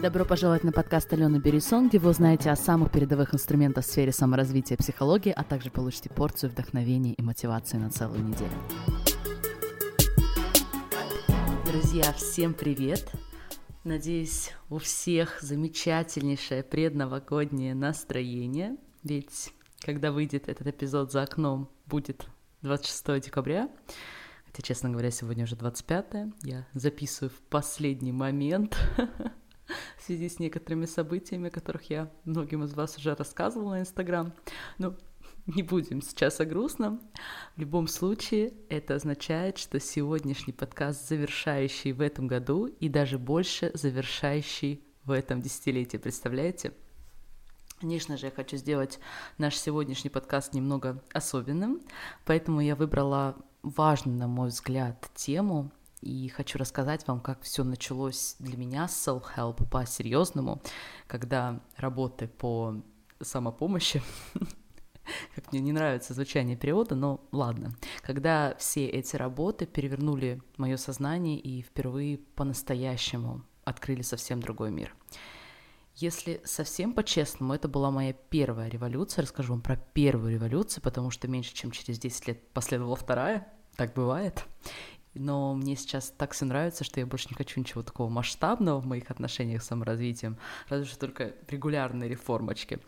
Добро пожаловать на подкаст Алены Берисон, где вы узнаете о самых передовых инструментах в сфере саморазвития и психологии, а также получите порцию вдохновения и мотивации на целую неделю. Друзья, всем привет! Надеюсь, у всех замечательнейшее предновогоднее настроение, ведь когда выйдет этот эпизод за окном, будет 26 декабря, хотя, честно говоря, сегодня уже 25 я записываю в последний момент в связи с некоторыми событиями, о которых я многим из вас уже рассказывала на Инстаграм. Ну, не будем сейчас о грустном. В любом случае, это означает, что сегодняшний подкаст завершающий в этом году и даже больше завершающий в этом десятилетии. Представляете? Конечно же, я хочу сделать наш сегодняшний подкаст немного особенным, поэтому я выбрала важную, на мой взгляд, тему и хочу рассказать вам, как все началось для меня с self-help по-серьезному, когда работы по самопомощи как мне не нравится звучание перевода, но ладно. Когда все эти работы перевернули мое сознание и впервые по-настоящему открыли совсем другой мир. Если совсем по-честному, это была моя первая революция. Расскажу вам про первую революцию, потому что меньше чем через 10 лет последовала вторая. Так бывает. Но мне сейчас так все нравится, что я больше не хочу ничего такого масштабного в моих отношениях с саморазвитием, разве что только регулярные реформочки.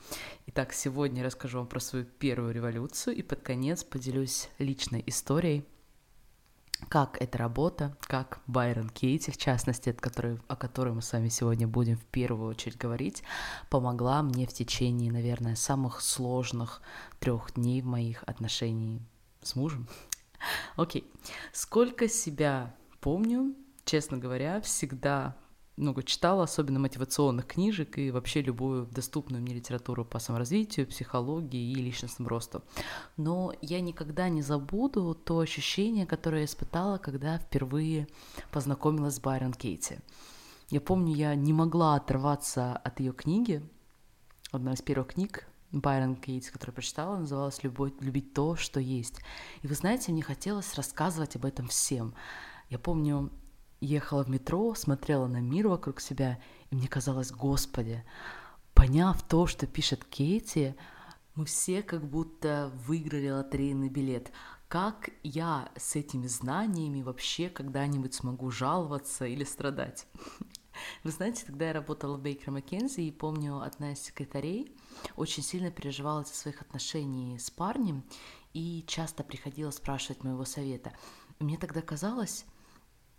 Итак, сегодня я расскажу вам про свою первую революцию и под конец поделюсь личной историей как эта работа, как Байрон Кейти, в частности, от которой, о которой мы с вами сегодня будем в первую очередь говорить, помогла мне в течение, наверное, самых сложных трех дней в моих отношениях с мужем. Окей. Сколько себя помню, честно говоря, всегда много читала, особенно мотивационных книжек и вообще любую доступную мне литературу по саморазвитию, психологии и личностному росту. Но я никогда не забуду то ощущение, которое я испытала, когда впервые познакомилась с Байрон Кейти. Я помню, я не могла оторваться от ее книги. Одна из первых книг Байрон Кейтс, которую прочитала, называлась «Любовь, «Любить то, что есть». И вы знаете, мне хотелось рассказывать об этом всем. Я помню, ехала в метро, смотрела на мир вокруг себя, и мне казалось, Господи, поняв то, что пишет Кейти, мы все как будто выиграли лотерейный билет. Как я с этими знаниями вообще когда-нибудь смогу жаловаться или страдать? Вы знаете, тогда я работала в Бейкер Маккензи, и помню, одна из секретарей очень сильно переживала из-за своих отношений с парнем, и часто приходила спрашивать моего совета. Мне тогда казалось,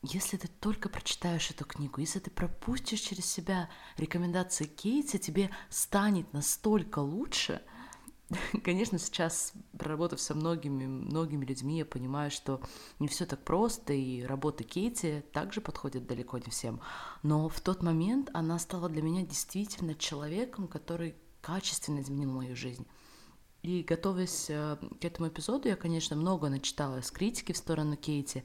если ты только прочитаешь эту книгу, если ты пропустишь через себя рекомендации Кейти, тебе станет настолько лучше. Конечно, сейчас, проработав со многими, многими людьми, я понимаю, что не все так просто, и работа Кейти также подходит далеко не всем. Но в тот момент она стала для меня действительно человеком, который качественно изменил мою жизнь. И готовясь э, к этому эпизоду, я, конечно, много начитала с критики в сторону Кейти,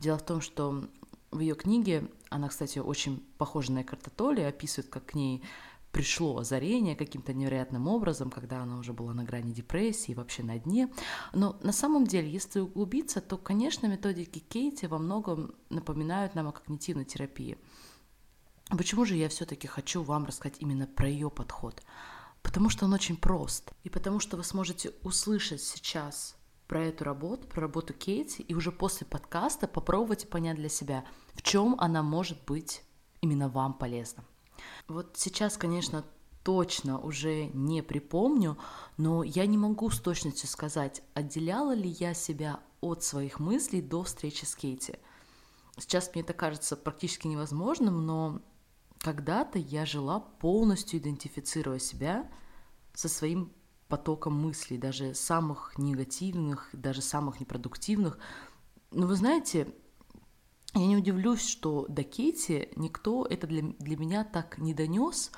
Дело в том, что в ее книге, она, кстати, очень похожа на Экарта описывает, как к ней пришло озарение каким-то невероятным образом, когда она уже была на грани депрессии, вообще на дне. Но на самом деле, если углубиться, то, конечно, методики Кейти во многом напоминают нам о когнитивной терапии. Почему же я все-таки хочу вам рассказать именно про ее подход? Потому что он очень прост. И потому что вы сможете услышать сейчас про эту работу, про работу Кейти, и уже после подкаста попробовать понять для себя, в чем она может быть именно вам полезна. Вот сейчас, конечно, точно уже не припомню, но я не могу с точностью сказать, отделяла ли я себя от своих мыслей до встречи с Кейти. Сейчас мне это кажется практически невозможным, но когда-то я жила полностью идентифицируя себя со своим потоком мыслей, даже самых негативных, даже самых непродуктивных. Но вы знаете, я не удивлюсь, что до Кейти никто это для, для меня так не донес,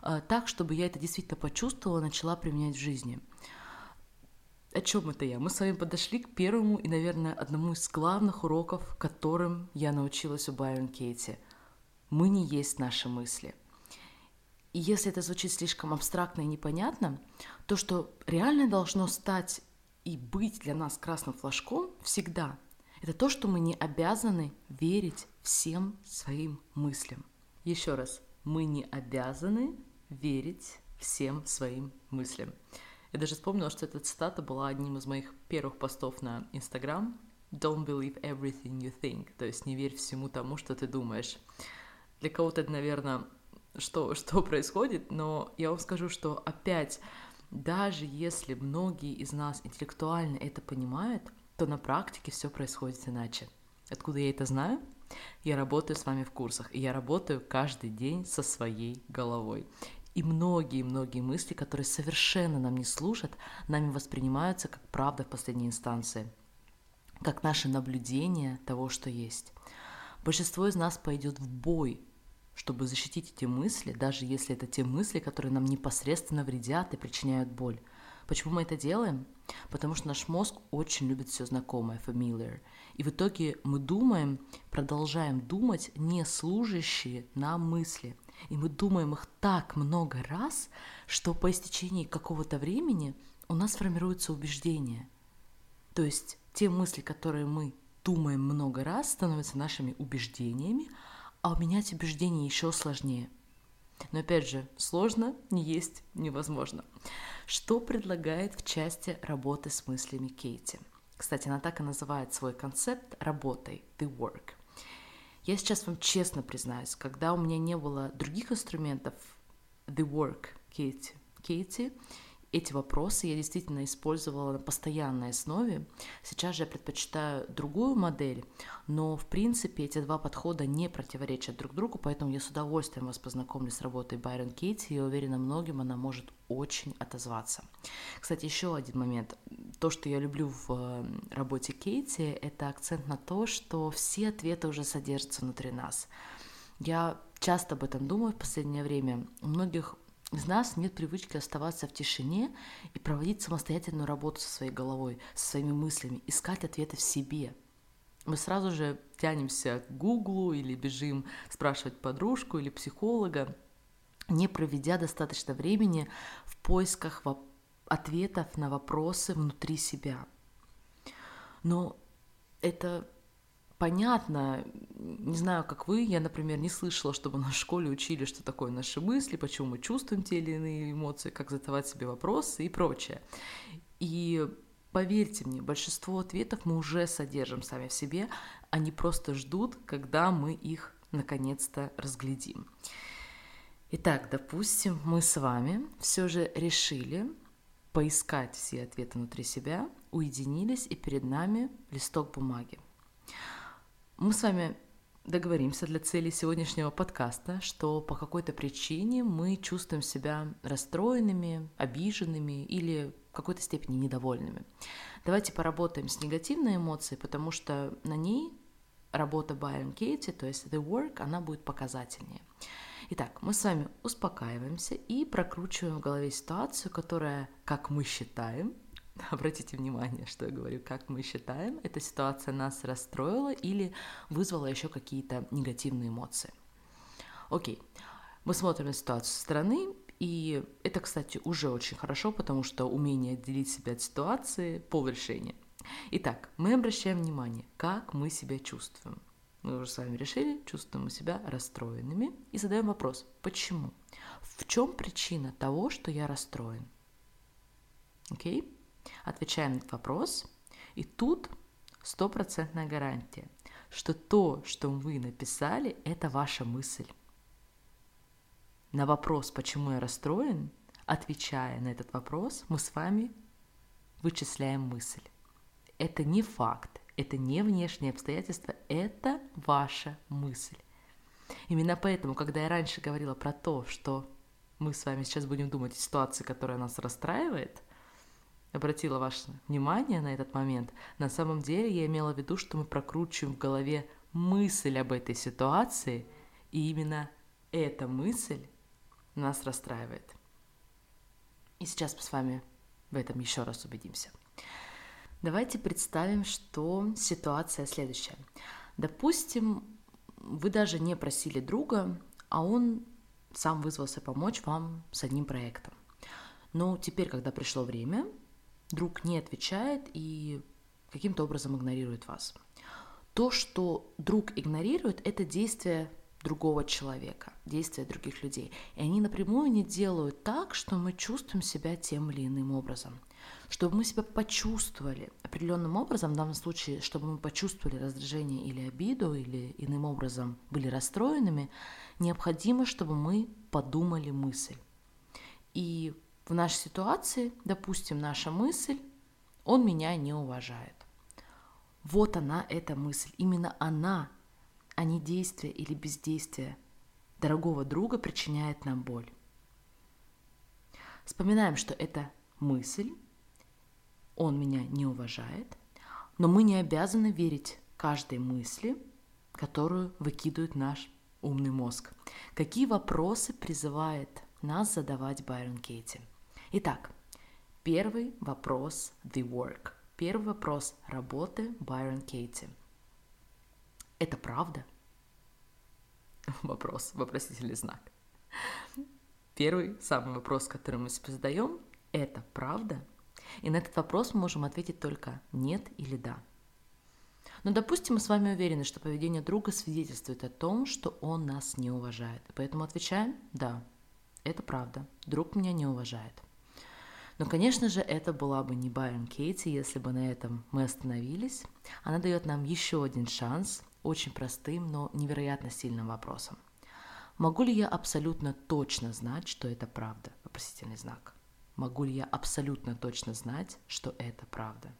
а, так, чтобы я это действительно почувствовала, начала применять в жизни. О чем это я? Мы с вами подошли к первому и, наверное, одному из главных уроков, которым я научилась у Байрон Кейти. Мы не есть наши мысли – и если это звучит слишком абстрактно и непонятно, то, что реально должно стать и быть для нас красным флажком всегда, это то, что мы не обязаны верить всем своим мыслям. Еще раз, мы не обязаны верить всем своим мыслям. Я даже вспомнила, что эта цитата была одним из моих первых постов на Инстаграм. Don't believe everything you think. То есть не верь всему тому, что ты думаешь. Для кого-то это, наверное, что, что происходит, но я вам скажу, что опять, даже если многие из нас интеллектуально это понимают, то на практике все происходит иначе. Откуда я это знаю? Я работаю с вами в курсах, и я работаю каждый день со своей головой. И многие-многие мысли, которые совершенно нам не служат, нами воспринимаются как правда в последней инстанции, как наше наблюдение того, что есть. Большинство из нас пойдет в бой, чтобы защитить эти мысли, даже если это те мысли, которые нам непосредственно вредят и причиняют боль. Почему мы это делаем? Потому что наш мозг очень любит все знакомое, familiar. И в итоге мы думаем, продолжаем думать не служащие нам мысли. И мы думаем их так много раз, что по истечении какого-то времени у нас формируется убеждение. То есть те мысли, которые мы думаем много раз, становятся нашими убеждениями, а менять убеждения еще сложнее. Но опять же, сложно не есть невозможно. Что предлагает в части работы с мыслями Кейти? Кстати, она так и называет свой концепт работой, the work. Я сейчас вам честно признаюсь, когда у меня не было других инструментов, the work Кейти, Кейти эти вопросы я действительно использовала на постоянной основе. Сейчас же я предпочитаю другую модель, но в принципе эти два подхода не противоречат друг другу, поэтому я с удовольствием вас познакомлю с работой Байрон Кейти, и уверена, многим она может очень отозваться. Кстати, еще один момент. То, что я люблю в э, работе Кейти, это акцент на то, что все ответы уже содержатся внутри нас. Я часто об этом думаю в последнее время. У многих из нас нет привычки оставаться в тишине и проводить самостоятельную работу со своей головой, со своими мыслями, искать ответы в себе. Мы сразу же тянемся к Гуглу или бежим спрашивать подружку или психолога, не проведя достаточно времени в поисках ответов на вопросы внутри себя. Но это понятно, не знаю, как вы, я, например, не слышала, чтобы нас в школе учили, что такое наши мысли, почему мы чувствуем те или иные эмоции, как задавать себе вопросы и прочее. И поверьте мне, большинство ответов мы уже содержим сами в себе, они просто ждут, когда мы их наконец-то разглядим. Итак, допустим, мы с вами все же решили поискать все ответы внутри себя, уединились, и перед нами листок бумаги. Мы с вами договоримся для цели сегодняшнего подкаста, что по какой-то причине мы чувствуем себя расстроенными, обиженными или в какой-то степени недовольными. Давайте поработаем с негативной эмоцией, потому что на ней работа Байрон Кейти, то есть The Work, она будет показательнее. Итак, мы с вами успокаиваемся и прокручиваем в голове ситуацию, которая, как мы считаем, обратите внимание, что я говорю, как мы считаем, эта ситуация нас расстроила или вызвала еще какие-то негативные эмоции. Окей, мы смотрим на ситуацию со стороны, и это, кстати, уже очень хорошо, потому что умение отделить себя от ситуации – пол решения. Итак, мы обращаем внимание, как мы себя чувствуем. Мы уже с вами решили, чувствуем мы себя расстроенными и задаем вопрос, почему? В чем причина того, что я расстроен? Окей? Okay? Отвечаем на этот вопрос, и тут стопроцентная гарантия, что то, что вы написали, это ваша мысль. На вопрос, почему я расстроен, отвечая на этот вопрос, мы с вами вычисляем мысль. Это не факт, это не внешние обстоятельства, это ваша мысль. Именно поэтому, когда я раньше говорила про то, что мы с вами сейчас будем думать о ситуации, которая нас расстраивает, обратила ваше внимание на этот момент, на самом деле я имела в виду, что мы прокручиваем в голове мысль об этой ситуации, и именно эта мысль нас расстраивает. И сейчас мы с вами в этом еще раз убедимся. Давайте представим, что ситуация следующая. Допустим, вы даже не просили друга, а он сам вызвался помочь вам с одним проектом. Но теперь, когда пришло время, друг не отвечает и каким-то образом игнорирует вас. То, что друг игнорирует, это действие другого человека, действия других людей. И они напрямую не делают так, что мы чувствуем себя тем или иным образом. Чтобы мы себя почувствовали определенным образом, в данном случае, чтобы мы почувствовали раздражение или обиду, или иным образом были расстроенными, необходимо, чтобы мы подумали мысль. И в нашей ситуации, допустим, наша мысль, он меня не уважает. Вот она, эта мысль, именно она а не действие или бездействие дорогого друга причиняет нам боль. Вспоминаем, что это мысль, он меня не уважает, но мы не обязаны верить каждой мысли, которую выкидывает наш умный мозг. Какие вопросы призывает нас задавать Байрон Кейти? Итак, первый вопрос The Work. Первый вопрос работы Байрон Кейти – это правда? Вопрос, вопросительный знак. Первый, самый вопрос, который мы себе задаем, это правда? И на этот вопрос мы можем ответить только нет или да. Но, допустим, мы с вами уверены, что поведение друга свидетельствует о том, что он нас не уважает. Поэтому отвечаем «да, это правда, друг меня не уважает». Но, конечно же, это была бы не Байрон Кейти, если бы на этом мы остановились. Она дает нам еще один шанс очень простым, но невероятно сильным вопросом. Могу ли я абсолютно точно знать, что это правда? Вопросительный знак. Могу ли я абсолютно точно знать, что это правда?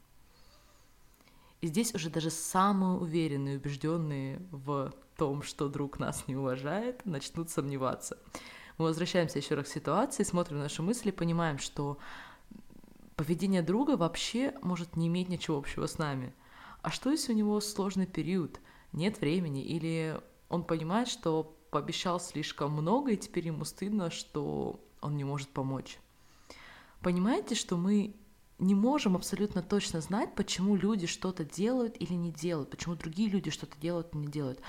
И здесь уже даже самые уверенные, убежденные в том, что друг нас не уважает, начнут сомневаться. Мы возвращаемся еще раз к ситуации, смотрим наши мысли, понимаем, что поведение друга вообще может не иметь ничего общего с нами. А что если у него сложный период? нет времени, или он понимает, что пообещал слишком много, и теперь ему стыдно, что он не может помочь. Понимаете, что мы не можем абсолютно точно знать, почему люди что-то делают или не делают, почему другие люди что-то делают или не делают.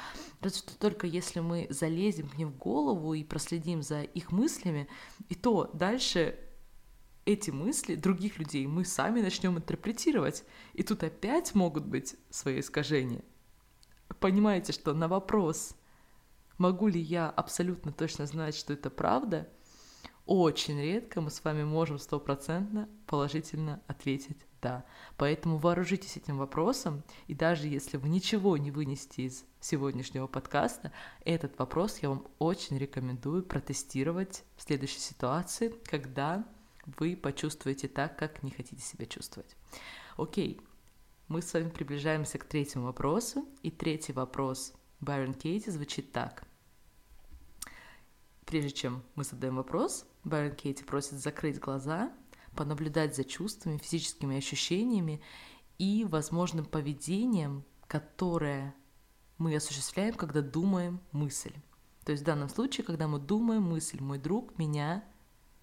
Разве что только если мы залезем к ним в голову и проследим за их мыслями, и то дальше эти мысли других людей мы сами начнем интерпретировать. И тут опять могут быть свои искажения понимаете, что на вопрос, могу ли я абсолютно точно знать, что это правда, очень редко мы с вами можем стопроцентно положительно ответить «да». Поэтому вооружитесь этим вопросом, и даже если вы ничего не вынесете из сегодняшнего подкаста, этот вопрос я вам очень рекомендую протестировать в следующей ситуации, когда вы почувствуете так, как не хотите себя чувствовать. Окей, мы с вами приближаемся к третьему вопросу. И третий вопрос Байрон Кейти звучит так. Прежде чем мы задаем вопрос, Байрон Кейти просит закрыть глаза, понаблюдать за чувствами, физическими ощущениями и возможным поведением, которое мы осуществляем, когда думаем мысль. То есть в данном случае, когда мы думаем мысль, мой друг меня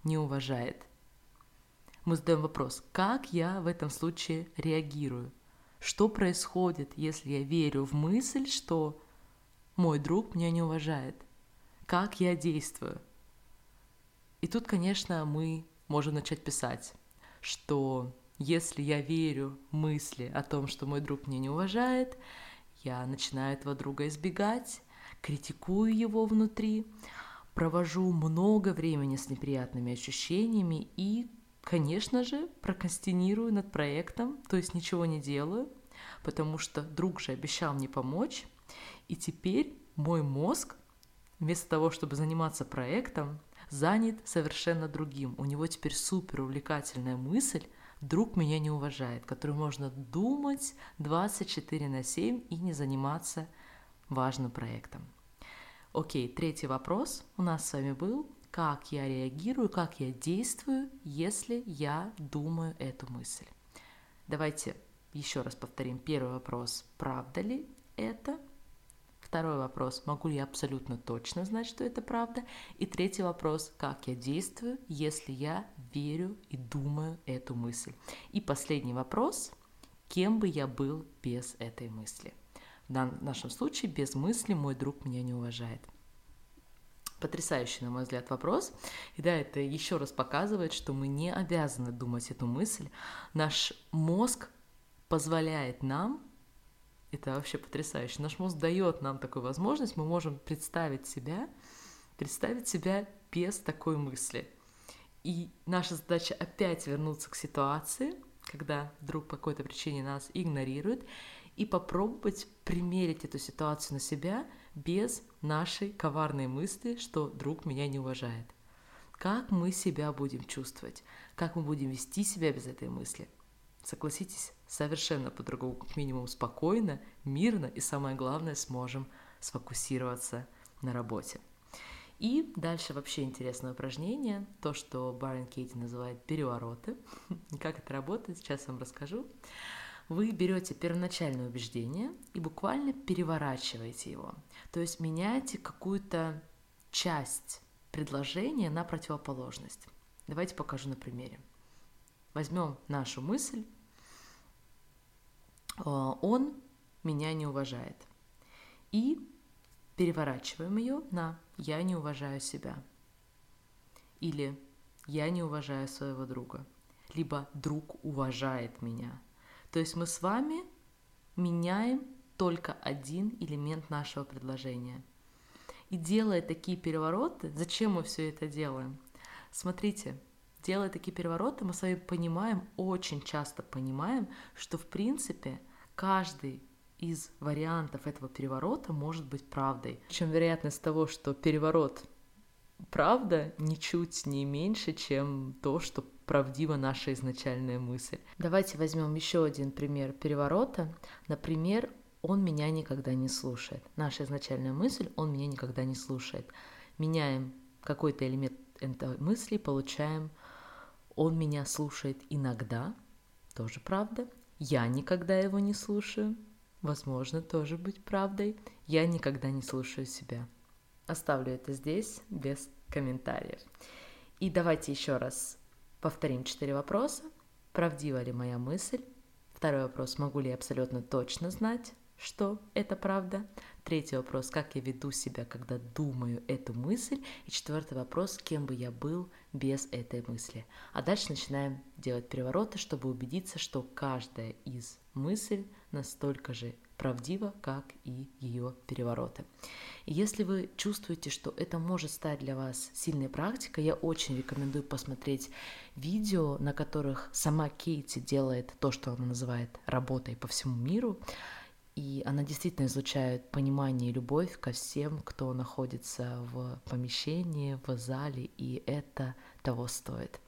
не уважает. Мы задаем вопрос, как я в этом случае реагирую? Что происходит, если я верю в мысль, что мой друг меня не уважает? Как я действую? И тут, конечно, мы можем начать писать, что если я верю мысли о том, что мой друг меня не уважает, я начинаю этого друга избегать, критикую его внутри, провожу много времени с неприятными ощущениями и Конечно же, прокрастинирую над проектом, то есть ничего не делаю, потому что друг же обещал мне помочь, и теперь мой мозг, вместо того, чтобы заниматься проектом, занят совершенно другим. У него теперь супер увлекательная мысль, друг меня не уважает, которую можно думать 24 на 7 и не заниматься важным проектом. Окей, третий вопрос у нас с вами был как я реагирую, как я действую, если я думаю эту мысль. Давайте еще раз повторим. Первый вопрос, правда ли это? Второй вопрос, могу ли я абсолютно точно знать, что это правда? И третий вопрос, как я действую, если я верю и думаю эту мысль? И последний вопрос, кем бы я был без этой мысли? В нашем случае без мысли мой друг меня не уважает потрясающий, на мой взгляд, вопрос. И да, это еще раз показывает, что мы не обязаны думать эту мысль. Наш мозг позволяет нам Это вообще потрясающе. Наш мозг дает нам такую возможность, мы можем представить себя, представить себя без такой мысли. И наша задача опять вернуться к ситуации, когда вдруг по какой-то причине нас игнорируют, и попробовать примерить эту ситуацию на себя без нашей коварной мысли, что друг меня не уважает. Как мы себя будем чувствовать? Как мы будем вести себя без этой мысли? Согласитесь, совершенно по-другому, как минимум спокойно, мирно и самое главное, сможем сфокусироваться на работе. И дальше вообще интересное упражнение, то, что Барен Кейти называет перевороты. Как это работает, сейчас вам расскажу. Вы берете первоначальное убеждение и буквально переворачиваете его. То есть меняете какую-то часть предложения на противоположность. Давайте покажу на примере. Возьмем нашу мысль. «А, Он меня не уважает. И переворачиваем ее на «я не уважаю себя» или «я не уважаю своего друга», либо «друг уважает меня». То есть мы с вами меняем только один элемент нашего предложения. И делая такие перевороты, зачем мы все это делаем? Смотрите, делая такие перевороты, мы с вами понимаем, очень часто понимаем, что в принципе каждый из вариантов этого переворота может быть правдой. Чем вероятность того, что переворот правда, ничуть не меньше, чем то, что правдива наша изначальная мысль. Давайте возьмем еще один пример переворота. Например, он меня никогда не слушает. Наша изначальная мысль, он меня никогда не слушает. Меняем какой-то элемент этой мысли, получаем, он меня слушает иногда, тоже правда. Я никогда его не слушаю, возможно, тоже быть правдой. Я никогда не слушаю себя. Оставлю это здесь без комментариев. И давайте еще раз повторим четыре вопроса. Правдива ли моя мысль? Второй вопрос, могу ли я абсолютно точно знать, что это правда? Третий вопрос, как я веду себя, когда думаю эту мысль? И четвертый вопрос, кем бы я был без этой мысли? А дальше начинаем делать перевороты, чтобы убедиться, что каждая из мыслей настолько же правдива, как и ее перевороты. И если вы чувствуете, что это может стать для вас сильной практикой, я очень рекомендую посмотреть видео, на которых сама Кейти делает то, что она называет работой по всему миру. И она действительно излучает понимание и любовь ко всем, кто находится в помещении, в зале, и это того стоит.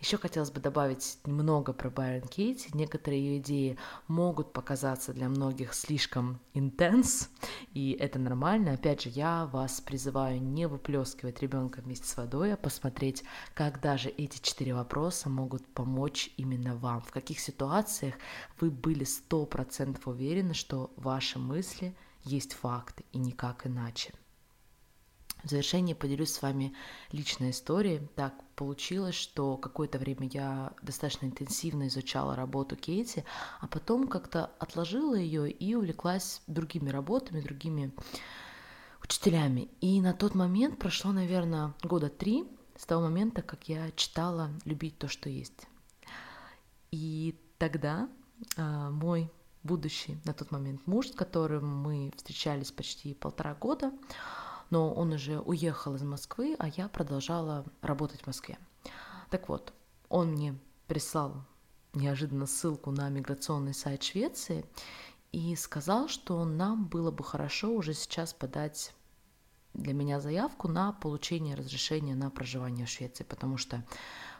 Еще хотелось бы добавить немного про Байрон Кейти. Некоторые ее идеи могут показаться для многих слишком интенс, и это нормально. Опять же, я вас призываю не выплескивать ребенка вместе с водой, а посмотреть, как даже эти четыре вопроса могут помочь именно вам. В каких ситуациях вы были сто процентов уверены, что ваши мысли есть факты и никак иначе. В завершение поделюсь с вами личной историей. Так получилось, что какое-то время я достаточно интенсивно изучала работу Кейти, а потом как-то отложила ее и увлеклась другими работами, другими учителями. И на тот момент прошло, наверное, года три с того момента, как я читала «Любить то, что есть». И тогда э, мой будущий на тот момент муж, с которым мы встречались почти полтора года, но он уже уехал из Москвы, а я продолжала работать в Москве. Так вот, он мне прислал неожиданно ссылку на миграционный сайт Швеции и сказал, что нам было бы хорошо уже сейчас подать для меня заявку на получение разрешения на проживание в Швеции, потому что,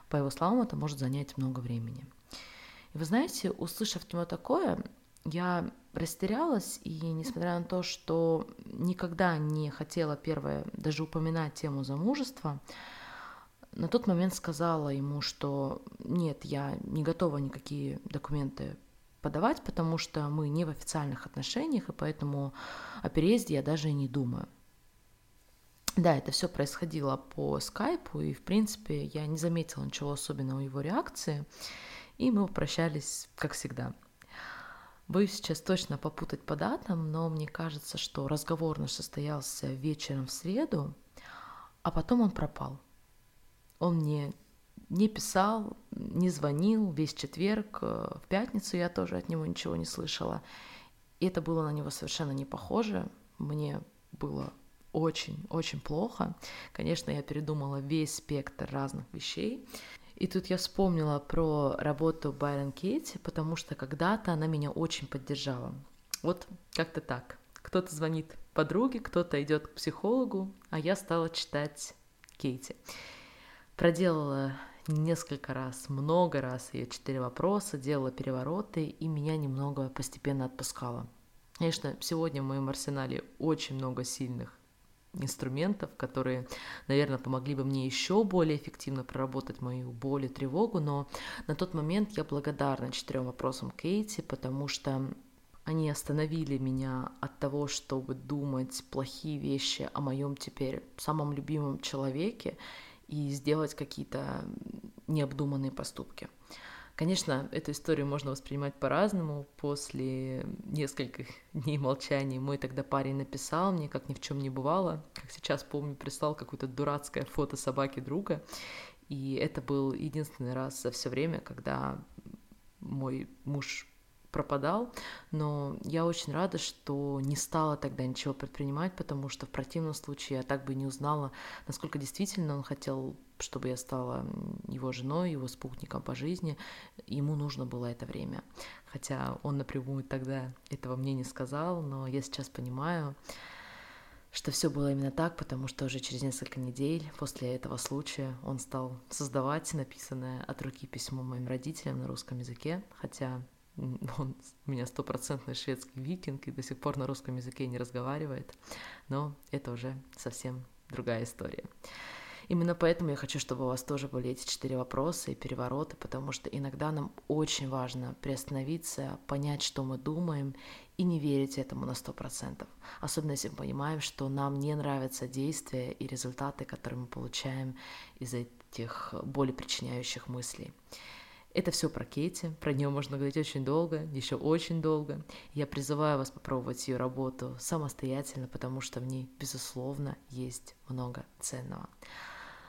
по его словам, это может занять много времени. И вы знаете, услышав от него такое, я растерялась, и несмотря на то, что никогда не хотела первое даже упоминать тему замужества, на тот момент сказала ему, что нет, я не готова никакие документы подавать, потому что мы не в официальных отношениях, и поэтому о переезде я даже и не думаю. Да, это все происходило по скайпу, и, в принципе, я не заметила ничего особенного его реакции, и мы попрощались, как всегда – Боюсь сейчас точно попутать по датам, но мне кажется, что разговор наш состоялся вечером в среду, а потом он пропал. Он мне не писал, не звонил весь четверг, э, в пятницу я тоже от него ничего не слышала. И это было на него совершенно не похоже. Мне было очень-очень плохо. Конечно, я передумала весь спектр разных вещей. И тут я вспомнила про работу Байрон Кейти, потому что когда-то она меня очень поддержала. Вот как-то так. Кто-то звонит подруге, кто-то идет к психологу, а я стала читать Кейти. Проделала несколько раз, много раз ее четыре вопроса, делала перевороты, и меня немного постепенно отпускала. Конечно, сегодня в моем арсенале очень много сильных инструментов, которые, наверное, помогли бы мне еще более эффективно проработать мою боль и тревогу, но на тот момент я благодарна четырем вопросам Кейти, потому что они остановили меня от того, чтобы думать плохие вещи о моем теперь самом любимом человеке и сделать какие-то необдуманные поступки. Конечно, эту историю можно воспринимать по-разному. После нескольких дней молчания мой тогда парень написал мне, как ни в чем не бывало. Как сейчас помню, прислал какое-то дурацкое фото собаки друга. И это был единственный раз за все время, когда мой муж пропадал, но я очень рада, что не стала тогда ничего предпринимать, потому что в противном случае я так бы не узнала, насколько действительно он хотел, чтобы я стала его женой, его спутником по жизни. Ему нужно было это время. Хотя он напрямую тогда этого мне не сказал, но я сейчас понимаю, что все было именно так, потому что уже через несколько недель после этого случая он стал создавать написанное от руки письмо моим родителям на русском языке, хотя он у меня стопроцентный шведский викинг и до сих пор на русском языке не разговаривает, но это уже совсем другая история. Именно поэтому я хочу, чтобы у вас тоже были эти четыре вопроса и перевороты, потому что иногда нам очень важно приостановиться, понять, что мы думаем, и не верить этому на сто процентов. Особенно если мы понимаем, что нам не нравятся действия и результаты, которые мы получаем из этих более причиняющих мыслей. Это все про Кейти, про нее можно говорить очень долго, еще очень долго. Я призываю вас попробовать ее работу самостоятельно, потому что в ней, безусловно, есть много ценного.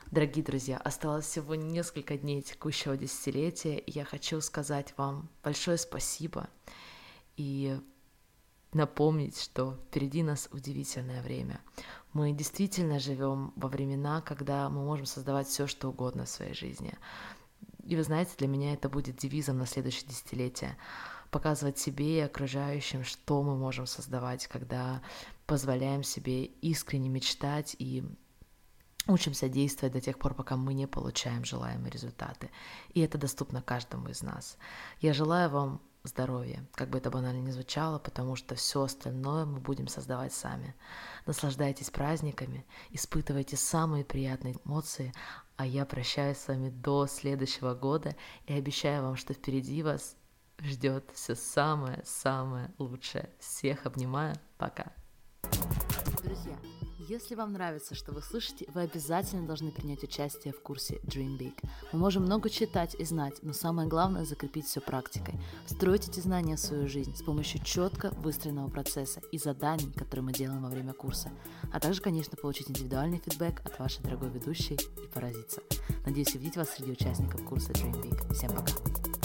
Дорогие друзья, осталось всего несколько дней текущего десятилетия, и я хочу сказать вам большое спасибо и напомнить, что впереди нас удивительное время. Мы действительно живем во времена, когда мы можем создавать все, что угодно в своей жизни. И вы знаете, для меня это будет девизом на следующее десятилетие. Показывать себе и окружающим, что мы можем создавать, когда позволяем себе искренне мечтать и учимся действовать до тех пор, пока мы не получаем желаемые результаты. И это доступно каждому из нас. Я желаю вам здоровья, как бы это банально ни звучало, потому что все остальное мы будем создавать сами. Наслаждайтесь праздниками, испытывайте самые приятные эмоции, а я прощаюсь с вами до следующего года и обещаю вам, что впереди вас ждет все самое-самое лучшее. Всех обнимаю. Пока. Друзья, если вам нравится, что вы слышите, вы обязательно должны принять участие в курсе Dream Big. Мы можем много читать и знать, но самое главное – закрепить все практикой. Встроить эти знания в свою жизнь с помощью четко выстроенного процесса и заданий, которые мы делаем во время курса. А также, конечно, получить индивидуальный фидбэк от вашей дорогой ведущей и поразиться. Надеюсь увидеть вас среди участников курса Dream Big. Всем пока!